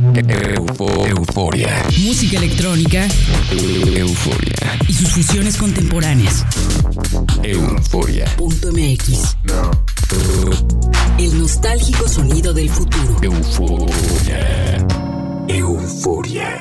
euforia. Música electrónica. Euforia. Y sus fusiones contemporáneas. Euforia. Punto MX. El nostálgico sonido del futuro. Euforia. Euforia.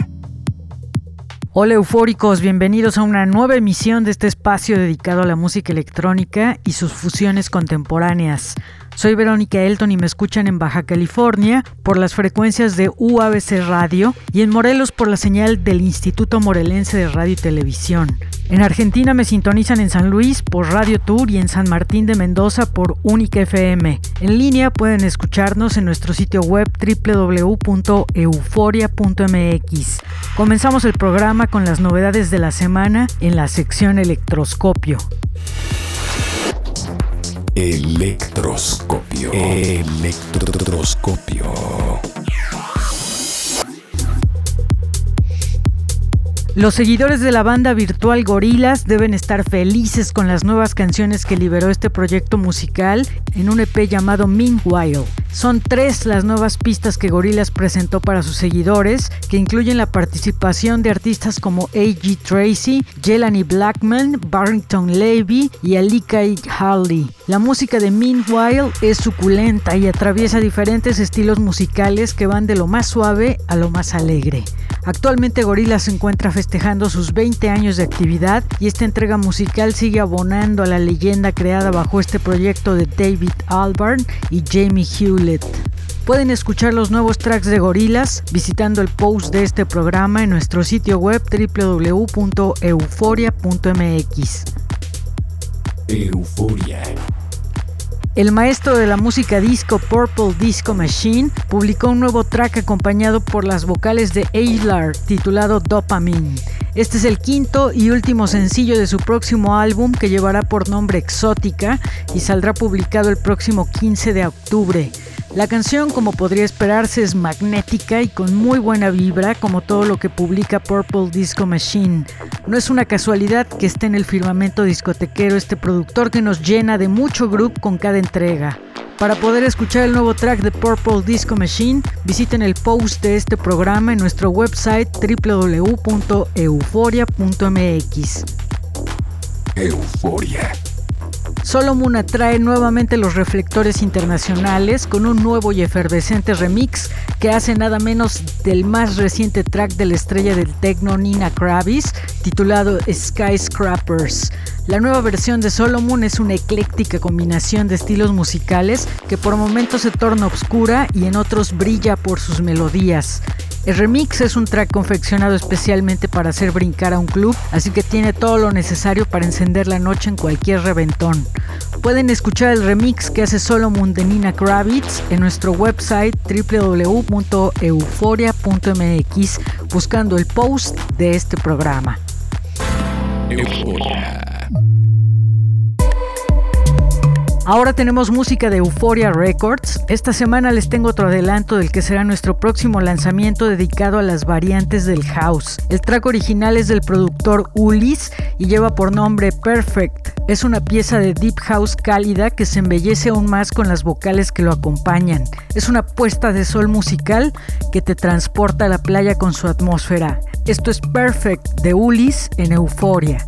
Hola eufóricos, bienvenidos a una nueva emisión de este espacio dedicado a la música electrónica y sus fusiones contemporáneas. Soy Verónica Elton y me escuchan en Baja California por las frecuencias de UABC Radio y en Morelos por la señal del Instituto Morelense de Radio y Televisión. En Argentina me sintonizan en San Luis por Radio Tour y en San Martín de Mendoza por Única FM. En línea pueden escucharnos en nuestro sitio web www.euforia.mx. Comenzamos el programa con las novedades de la semana en la sección Electroscopio. Electroscopio. Electroscopio. Los seguidores de la banda virtual Gorilas deben estar felices con las nuevas canciones que liberó este proyecto musical en un EP llamado Meanwhile. Son tres las nuevas pistas que Gorilas presentó para sus seguidores, que incluyen la participación de artistas como A.G. Tracy, Jelani Blackman, Barrington Levy y Alika Harley. La música de Meanwhile es suculenta y atraviesa diferentes estilos musicales que van de lo más suave a lo más alegre. Actualmente Gorillaz se encuentra festejando sus 20 años de actividad y esta entrega musical sigue abonando a la leyenda creada bajo este proyecto de David Albarn y Jamie Hewlett. Pueden escuchar los nuevos tracks de Gorillaz visitando el post de este programa en nuestro sitio web www.euforia.mx. Euforia. El maestro de la música disco Purple Disco Machine publicó un nuevo track acompañado por las vocales de Aylar titulado Dopamine. Este es el quinto y último sencillo de su próximo álbum que llevará por nombre Exótica y saldrá publicado el próximo 15 de octubre. La canción, como podría esperarse, es magnética y con muy buena vibra, como todo lo que publica Purple Disco Machine. No es una casualidad que esté en el firmamento discotequero este productor que nos llena de mucho group con cada entrega. Para poder escuchar el nuevo track de Purple Disco Machine, visiten el post de este programa en nuestro website www.euforia.mx. Euforia. Solomon atrae nuevamente los reflectores internacionales con un nuevo y efervescente remix que hace nada menos del más reciente track de la estrella del techno Nina Kravis titulado Skyscrapers. La nueva versión de Solomon es una ecléctica combinación de estilos musicales que por momentos se torna oscura y en otros brilla por sus melodías. El remix es un track confeccionado especialmente para hacer brincar a un club, así que tiene todo lo necesario para encender la noche en cualquier reventón. Pueden escuchar el remix que hace Solomon de Nina Kravitz en nuestro website www.euforia.mx buscando el post de este programa. Ahora tenemos música de Euphoria Records. Esta semana les tengo otro adelanto del que será nuestro próximo lanzamiento dedicado a las variantes del house. El track original es del productor Ulis y lleva por nombre Perfect. Es una pieza de deep house cálida que se embellece aún más con las vocales que lo acompañan. Es una puesta de sol musical que te transporta a la playa con su atmósfera. Esto es Perfect de Ulis en Euphoria.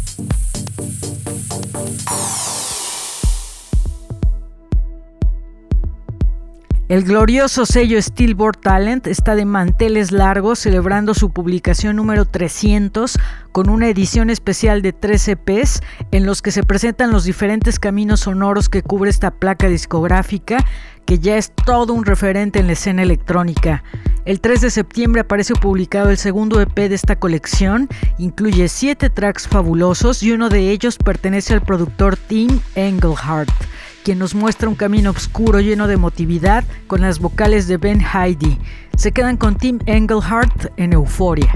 El glorioso sello Steelboard Talent está de manteles largos celebrando su publicación número 300 con una edición especial de 13 EPs en los que se presentan los diferentes caminos sonoros que cubre esta placa discográfica que ya es todo un referente en la escena electrónica. El 3 de septiembre aparece publicado el segundo EP de esta colección, incluye 7 tracks fabulosos y uno de ellos pertenece al productor Tim Engelhardt quien nos muestra un camino oscuro lleno de emotividad con las vocales de Ben Heidi. Se quedan con Tim Engelhardt en Euforia.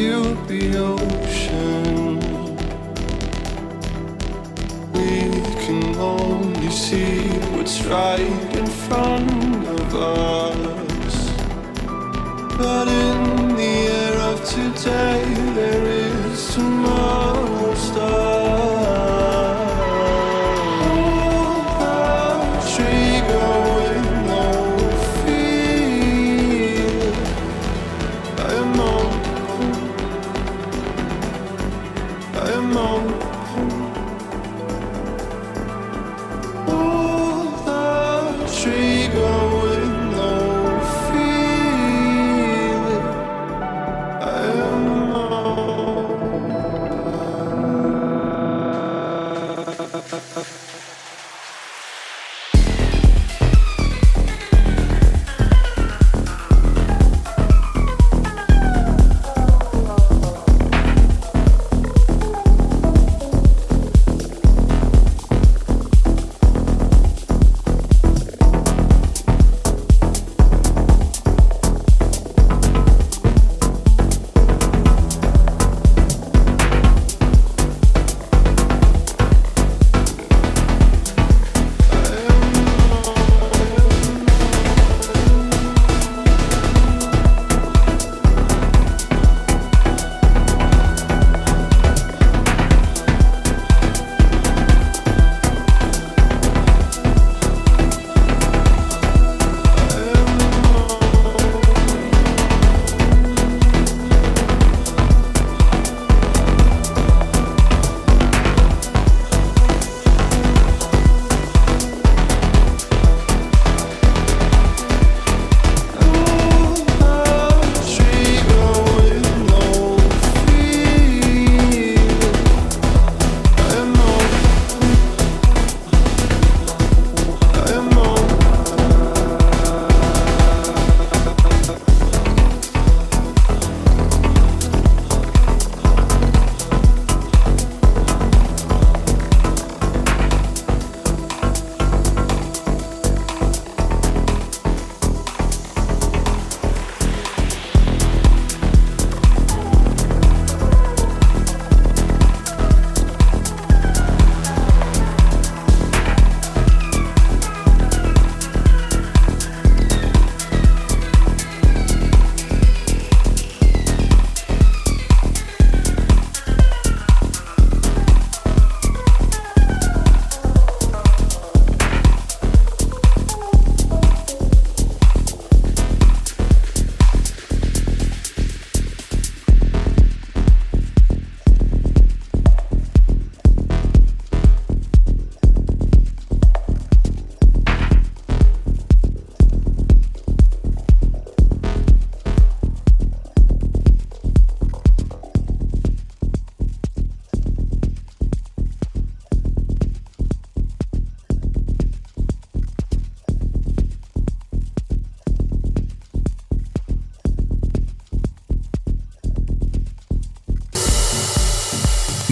you the ocean. We can only see what's right in front of us. But in the air of today, there is tomorrow's star.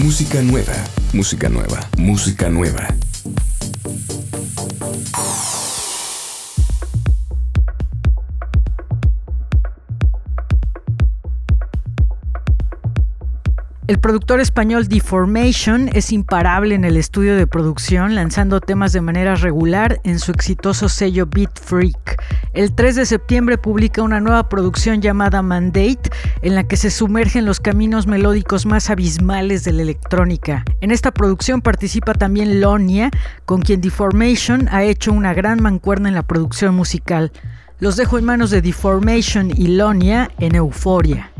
Música nueva, música nueva, música nueva. El productor español Deformation es imparable en el estudio de producción, lanzando temas de manera regular en su exitoso sello Beat Freak. El 3 de septiembre publica una nueva producción llamada Mandate, en la que se sumerge en los caminos melódicos más abismales de la electrónica. En esta producción participa también Lonia, con quien Deformation ha hecho una gran mancuerna en la producción musical. Los dejo en manos de Deformation y Lonia en. Euforia.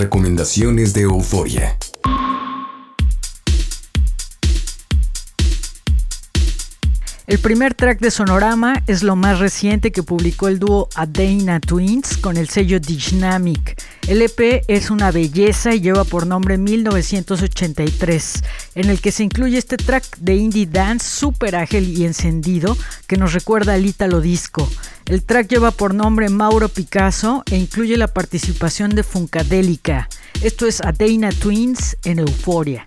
Recomendaciones de Euforia. El primer track de Sonorama es lo más reciente que publicó el dúo Adena Twins con el sello Dynamic. El EP es una belleza y lleva por nombre 1983, en el que se incluye este track de indie dance súper ágil y encendido que nos recuerda al Italo Disco. El track lleva por nombre Mauro Picasso e incluye la participación de Funkadelica. Esto es Adena Twins en Euforia.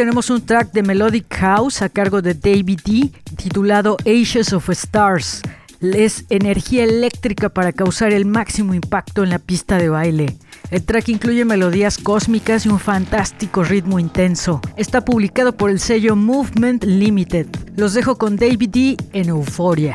Tenemos un track de Melodic House a cargo de David D titulado Ashes of Stars. Es energía eléctrica para causar el máximo impacto en la pista de baile. El track incluye melodías cósmicas y un fantástico ritmo intenso. Está publicado por el sello Movement Limited. Los dejo con David D en Euforia.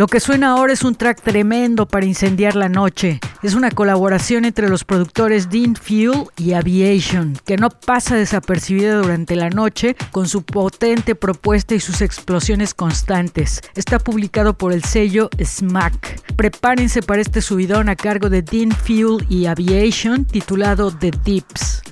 Lo que suena ahora es un track tremendo para incendiar la noche. Es una colaboración entre los productores Dean Fuel y Aviation, que no pasa desapercibida durante la noche con su potente propuesta y sus explosiones constantes. Está publicado por el sello Smack. Prepárense para este subidón a cargo de Dean Fuel y Aviation titulado The Deeps.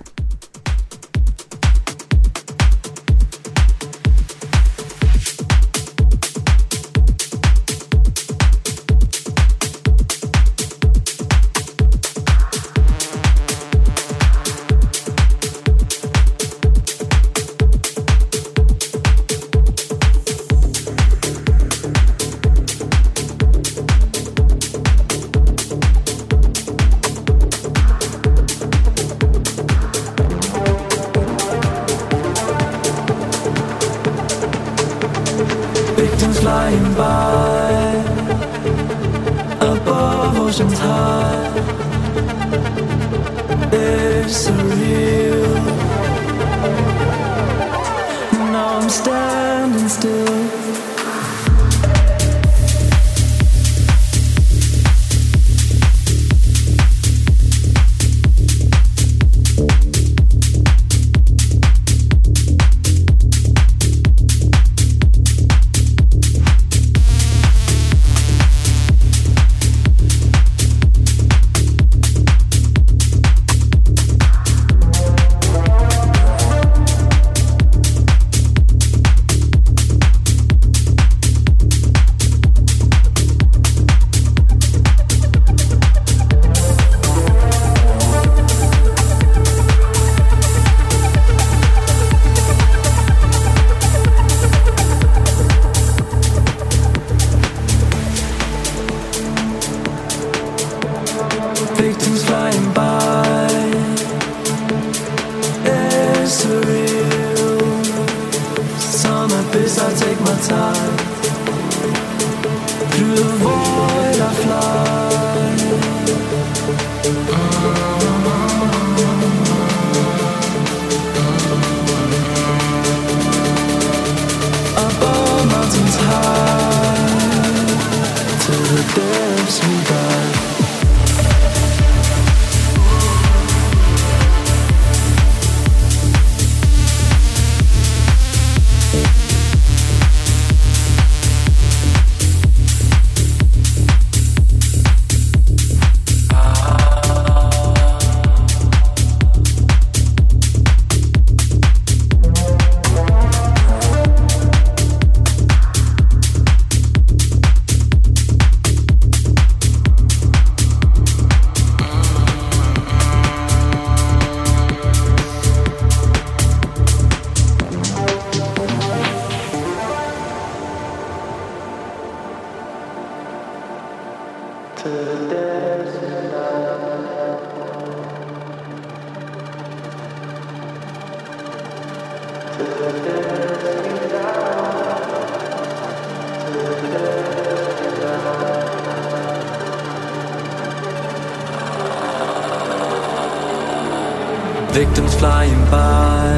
Victims flying by.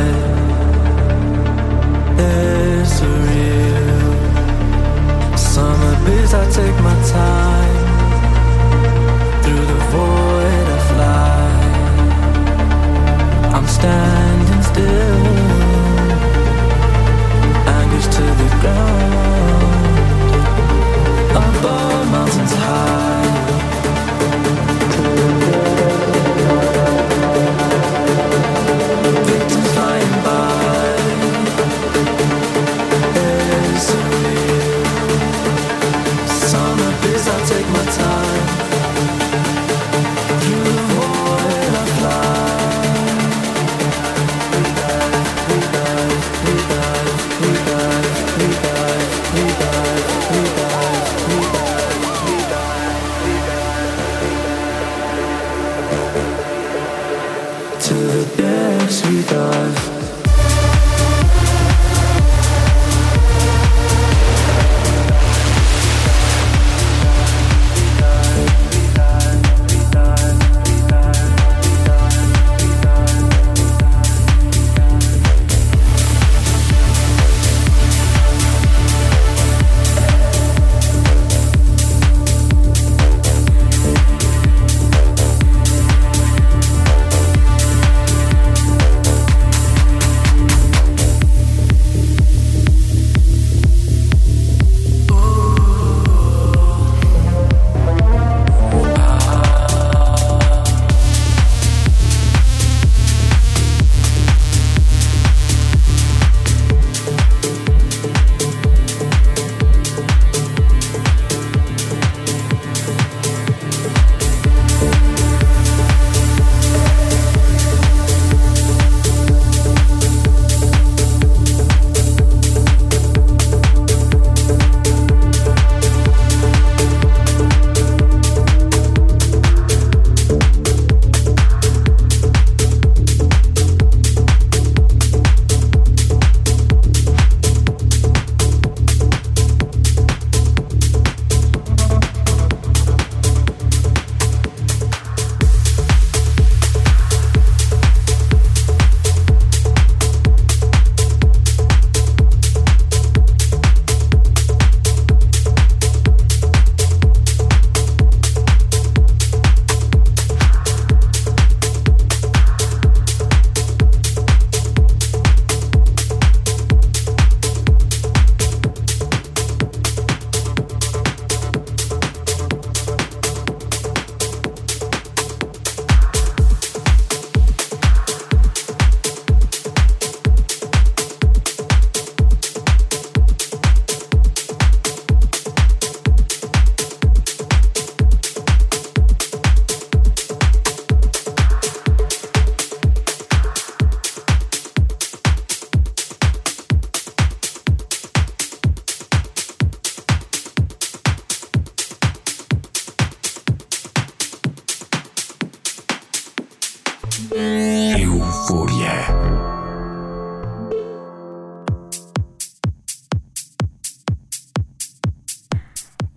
It's surreal. Summer breeze, I take my time. Through the void, I fly. I'm standing still. Anchors to the ground.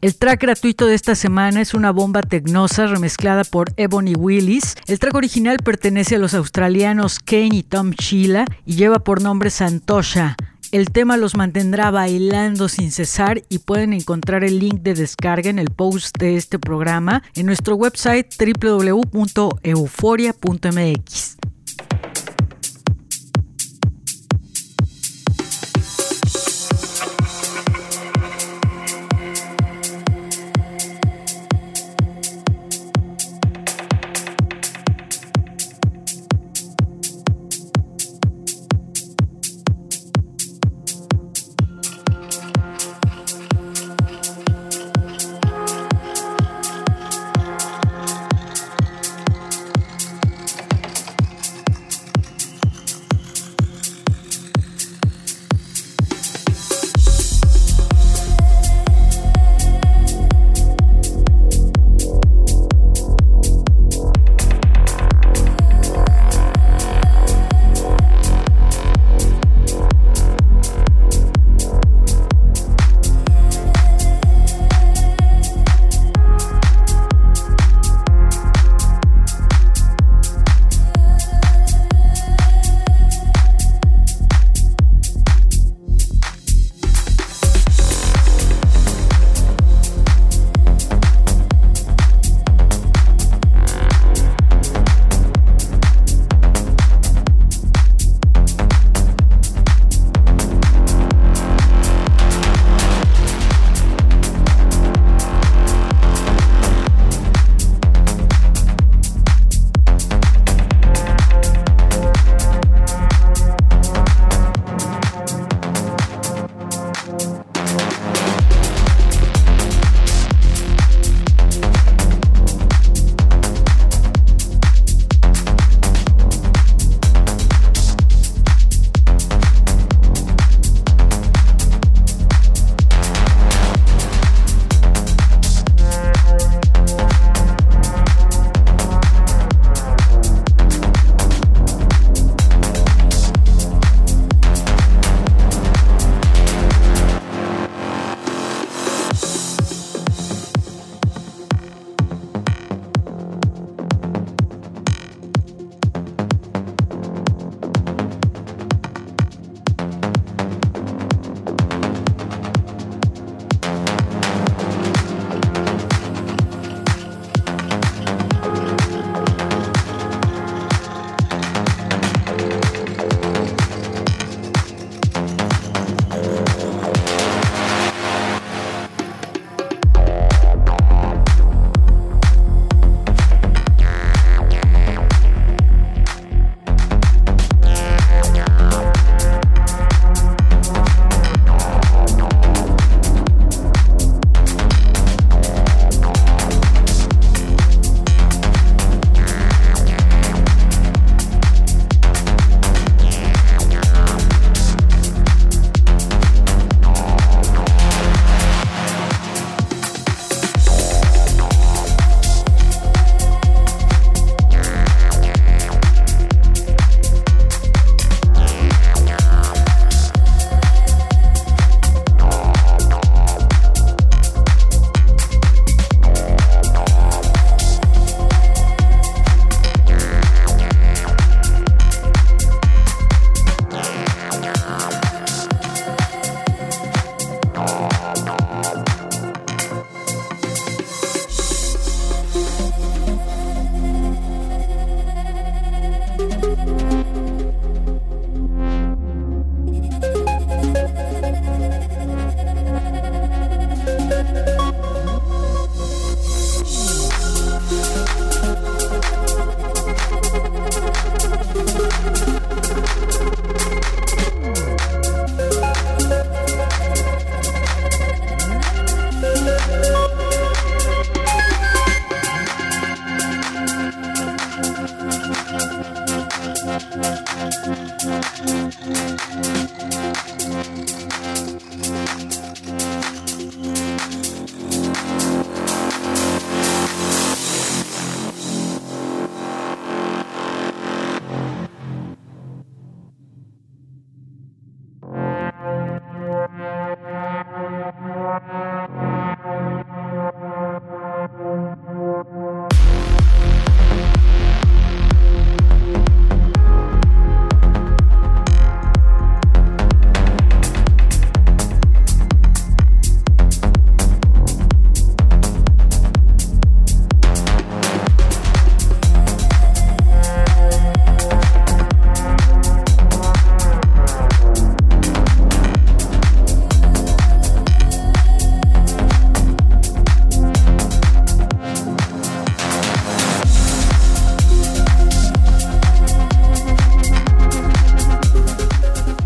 El track gratuito de esta semana es una bomba tecnosa remezclada por Ebony Willis. El track original pertenece a los australianos Kane y Tom Sheila y lleva por nombre Santosha. El tema los mantendrá bailando sin cesar y pueden encontrar el link de descarga en el post de este programa en nuestro website www.euforia.mx.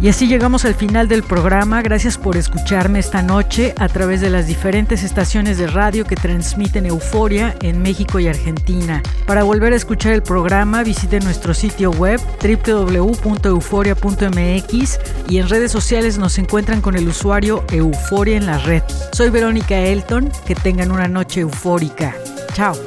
Y así llegamos al final del programa. Gracias por escucharme esta noche a través de las diferentes estaciones de radio que transmiten Euforia en México y Argentina. Para volver a escuchar el programa, visite nuestro sitio web www.euforia.mx y en redes sociales nos encuentran con el usuario Euforia en la red. Soy Verónica Elton. Que tengan una noche eufórica. Chao.